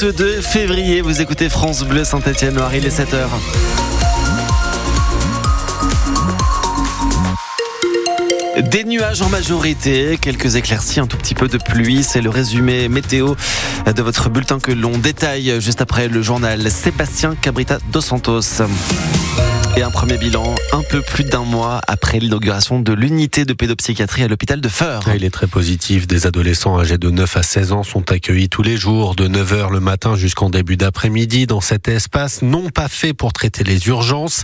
22 février. Vous écoutez France Bleu Saint-Etienne, Noir, il est 7h. Des nuages en majorité, quelques éclaircies, un tout petit peu de pluie. C'est le résumé météo de votre bulletin que l'on détaille juste après le journal Sébastien Cabrita dos Santos. Et un premier bilan un peu plus d'un mois après l'inauguration de l'unité de pédopsychiatrie à l'hôpital de Feur. Il est très positif. Des adolescents âgés de 9 à 16 ans sont accueillis tous les jours de 9h le matin jusqu'en début d'après-midi dans cet espace non pas fait pour traiter les urgences,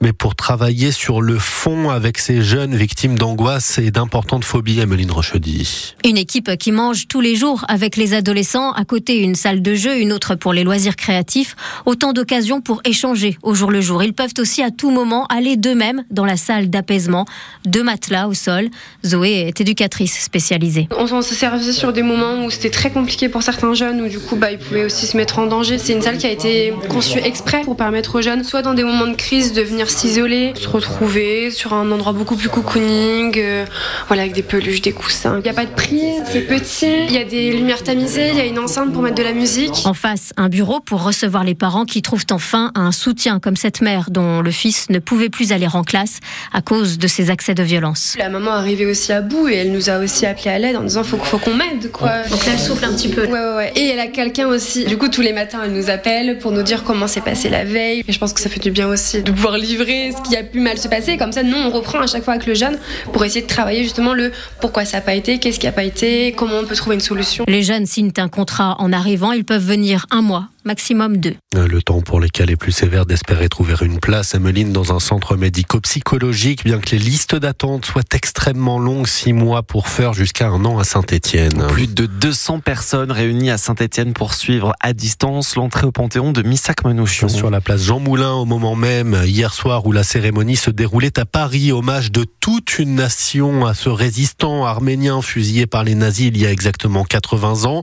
mais pour travailler sur le fond avec ces jeunes victimes d'angoisse et d'importantes phobies. Emeline Rochedy. Une équipe qui mange tous les jours avec les adolescents. À côté, une salle de jeu, une autre pour les loisirs créatifs. Autant d'occasions pour échanger au jour le jour. Ils peuvent aussi à tout moment aller d'eux-mêmes dans la salle d'apaisement. Deux matelas au sol. Zoé est éducatrice spécialisée. On s'en servait sur des moments où c'était très compliqué pour certains jeunes, où du coup bah, ils pouvaient aussi se mettre en danger. C'est une salle qui a été conçue exprès pour permettre aux jeunes, soit dans des moments de crise, de venir s'isoler, se retrouver sur un endroit beaucoup plus cocooning, euh, voilà, avec des peluches, des coussins. Il n'y a pas de prise, c'est petit, il y a des lumières tamisées, il y a une enceinte pour mettre de la musique. En face, un bureau pour recevoir les parents qui trouvent enfin un soutien, comme cette mère dont le fils ne pouvait plus aller en classe à cause de ses accès de violence. La maman arrivait aussi à bout et elle nous a aussi appelé à l'aide en disant faut, faut qu'on m'aide quoi. Donc là, elle souffle un petit peu. Ouais, ouais, ouais. Et elle a quelqu'un aussi. Du coup, tous les matins, elle nous appelle pour nous dire comment s'est passé la veille. Et je pense que ça fait du bien aussi de pouvoir livrer ce qui a pu mal se passer. Comme ça, nous, on reprend à chaque fois avec le jeune pour essayer de travailler justement le pourquoi ça n'a pas été, qu'est-ce qui n'a pas été, comment on peut trouver une solution. Les jeunes signent un contrat en arrivant. Ils peuvent venir un mois maximum deux. Le temps pour les cas les plus sévères d'espérer trouver une place, Emeline, dans un centre médico-psychologique, bien que les listes d'attente soient extrêmement longues, six mois pour faire jusqu'à un an à Saint-Étienne. Plus de 200 personnes réunies à Saint-Étienne pour suivre à distance l'entrée au Panthéon de Missac-Manouchian. Sur la place Jean Moulin, au moment même, hier soir, où la cérémonie se déroulait à Paris, hommage de toute une nation à ce résistant arménien fusillé par les nazis il y a exactement 80 ans,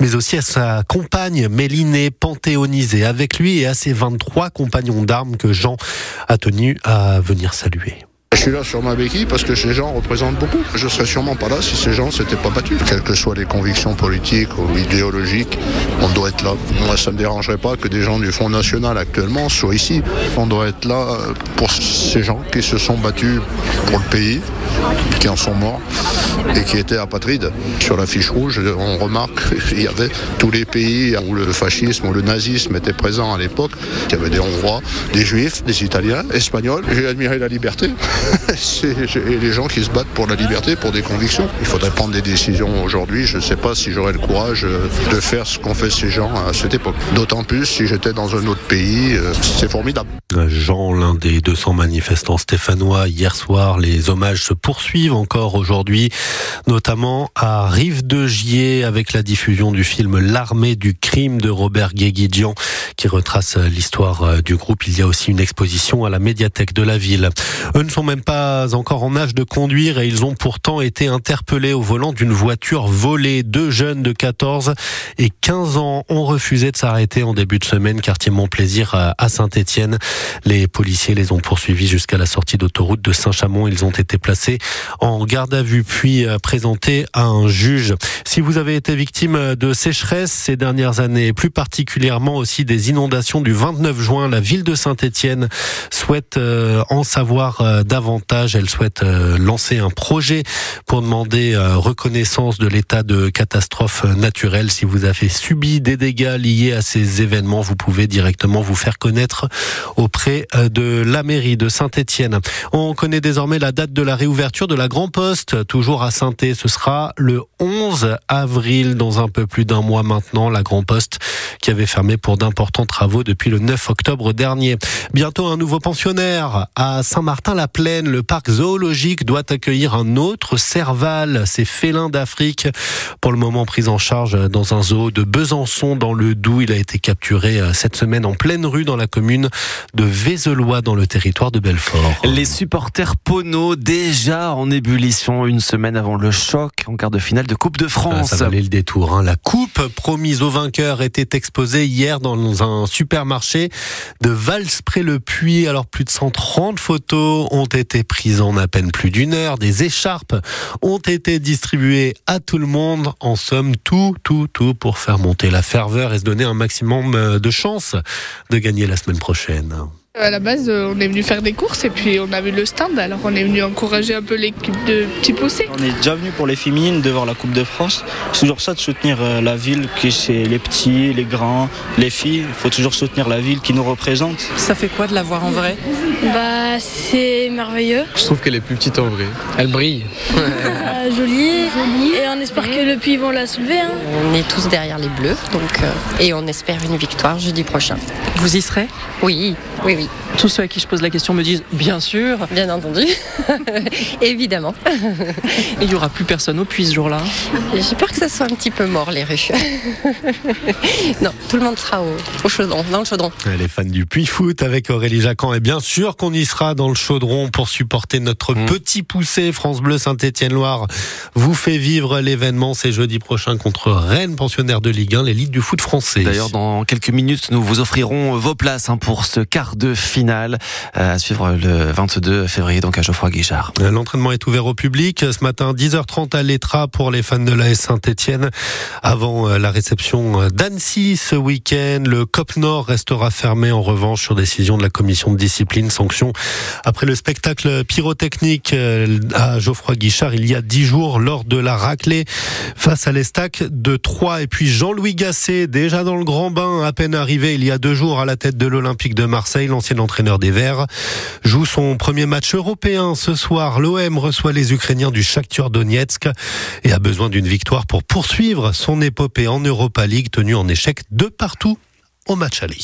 mais aussi à sa compagne Mélinée panthéonisée avec lui et à ses 23 compagnons d'armes que Jean a tenu à venir saluer. Je suis là sur ma béquille parce que ces gens représentent beaucoup. Je serais sûrement pas là si ces gens s'étaient pas battus. Quelles que soient les convictions politiques ou idéologiques, on doit être là. Moi, ça me dérangerait pas que des gens du Front National actuellement soient ici. On doit être là pour ces gens qui se sont battus pour le pays, qui en sont morts et qui étaient apatrides. Sur la fiche rouge, on remarque qu'il y avait tous les pays où le fascisme ou le nazisme était présent à l'époque. Il y avait des Hongrois, des Juifs, des Italiens, Espagnols. J'ai admiré la liberté. C'est les gens qui se battent pour la liberté, pour des convictions. Il faudrait prendre des décisions aujourd'hui. Je ne sais pas si j'aurais le courage de faire ce qu'ont fait ces gens à cette époque. D'autant plus si j'étais dans un autre pays. C'est formidable. Jean, l'un des 200 manifestants stéphanois, hier soir, les hommages se poursuivent encore aujourd'hui, notamment à Rive de Gier avec la diffusion du film L'armée du crime de Robert Guéguidian qui retrace l'histoire du groupe. Il y a aussi une exposition à la médiathèque de la ville. Sont même pas encore en âge de conduire et ils ont pourtant été interpellés au volant d'une voiture volée. Deux jeunes de 14 et 15 ans ont refusé de s'arrêter en début de semaine, quartier Montplaisir à Saint-Étienne. Les policiers les ont poursuivis jusqu'à la sortie d'autoroute de Saint-Chamond. Ils ont été placés en garde à vue puis présentés à un juge. Si vous avez été victime de sécheresse ces dernières années, plus particulièrement aussi des inondations du 29 juin, la ville de Saint-Étienne souhaite en savoir davantage. Elle souhaite lancer un projet pour demander reconnaissance de l'état de catastrophe naturelle. Si vous avez subi des dégâts liés à ces événements, vous pouvez directement vous faire connaître auprès de la mairie de Saint-Étienne. On connaît désormais la date de la réouverture de la Grand Poste, toujours à saint Ce sera le 11 avril, dans un peu plus d'un mois maintenant. La Grand Poste qui avait fermé pour d'importants travaux depuis le 9 octobre dernier. Bientôt un nouveau pensionnaire à Saint-Martin-la-Plaine. Le parc zoologique doit accueillir un autre cerval, ces félins d'Afrique. Pour le moment pris en charge dans un zoo de Besançon dans le Doubs. Il a été capturé cette semaine en pleine rue dans la commune de Vézelois dans le territoire de Belfort. Les supporters Pono déjà en ébullition une semaine avant le choc en quart de finale de Coupe de France. Ah, ça valait le détour. Hein. La coupe promise aux vainqueurs était exprimée exposé hier dans un supermarché de Valspré-le-Puy. Alors plus de 130 photos ont été prises en à peine plus d'une heure. Des écharpes ont été distribuées à tout le monde. En somme, tout, tout, tout pour faire monter la ferveur et se donner un maximum euh, de chances de gagner la semaine prochaine. À la base, euh, on est venu faire des courses et puis on a vu le stand, alors on est venu encourager un peu l'équipe de Petit Possé. On est déjà venu pour les féminines de voir la Coupe de France. C'est toujours ça de soutenir euh, la ville, qui c'est les petits, les grands, les filles. Il faut toujours soutenir la ville qui nous représente. Ça fait quoi de la voir en vrai? Bah, c'est merveilleux. Je trouve qu'elle est plus petite en vrai. Elle brille. Euh, jolie. Et on espère que le Puy vont la soulever. hein. On est tous derrière les Bleus, donc euh, et on espère une victoire jeudi prochain. Vous y serez? Oui, oui, oui, Tous ceux à qui je pose la question me disent bien sûr. bien entendu, évidemment. Et il n'y aura plus personne au puits ce jour-là. J'ai peur que ça soit un petit peu mort les rues. non, tout le monde sera au, au chaudron, dans le chaudron. Les fans du Puy Foot avec Aurélie Jacquan. Et bien sûr qu'on y sera dans le chaudron pour supporter notre Mmh. petit poussé. France Bleu Saint-Étienne-Loire vous fait vivre l'événement. C'est jeudi prochain contre Rennes, pensionnaire de Ligue 1, l'élite du foot français. D'ailleurs, dans quelques minutes, nous vous offrirons vos places hein, pour ce quart de finale euh, à suivre le 22 février, donc à Geoffroy Guichard. L'entraînement est ouvert au public. Ce matin, 10h30 à l'Etra pour les fans de l'AS Saint-Etienne. Avant euh, la réception d'Annecy ce week-end, le COP Nord restera fermé en revanche sur décision de la commission de discipline. Sanction après le spectacle pyrotechnique euh, à Geoffroy Guichard il y a 10 jours lors de la raclée face à l'Estac de Troyes. Et puis Jean-Louis Gasset, déjà dans le grand bain, à peine arrivé il y a deux jours à la tête de l'Olympique de Marseille, l'ancien entraîneur des Verts, joue son premier match européen ce soir. L'OM reçoit les Ukrainiens du Shakhtar Donetsk et a besoin d'une victoire pour poursuivre son épopée en Europa League tenue en échec de partout au match aller.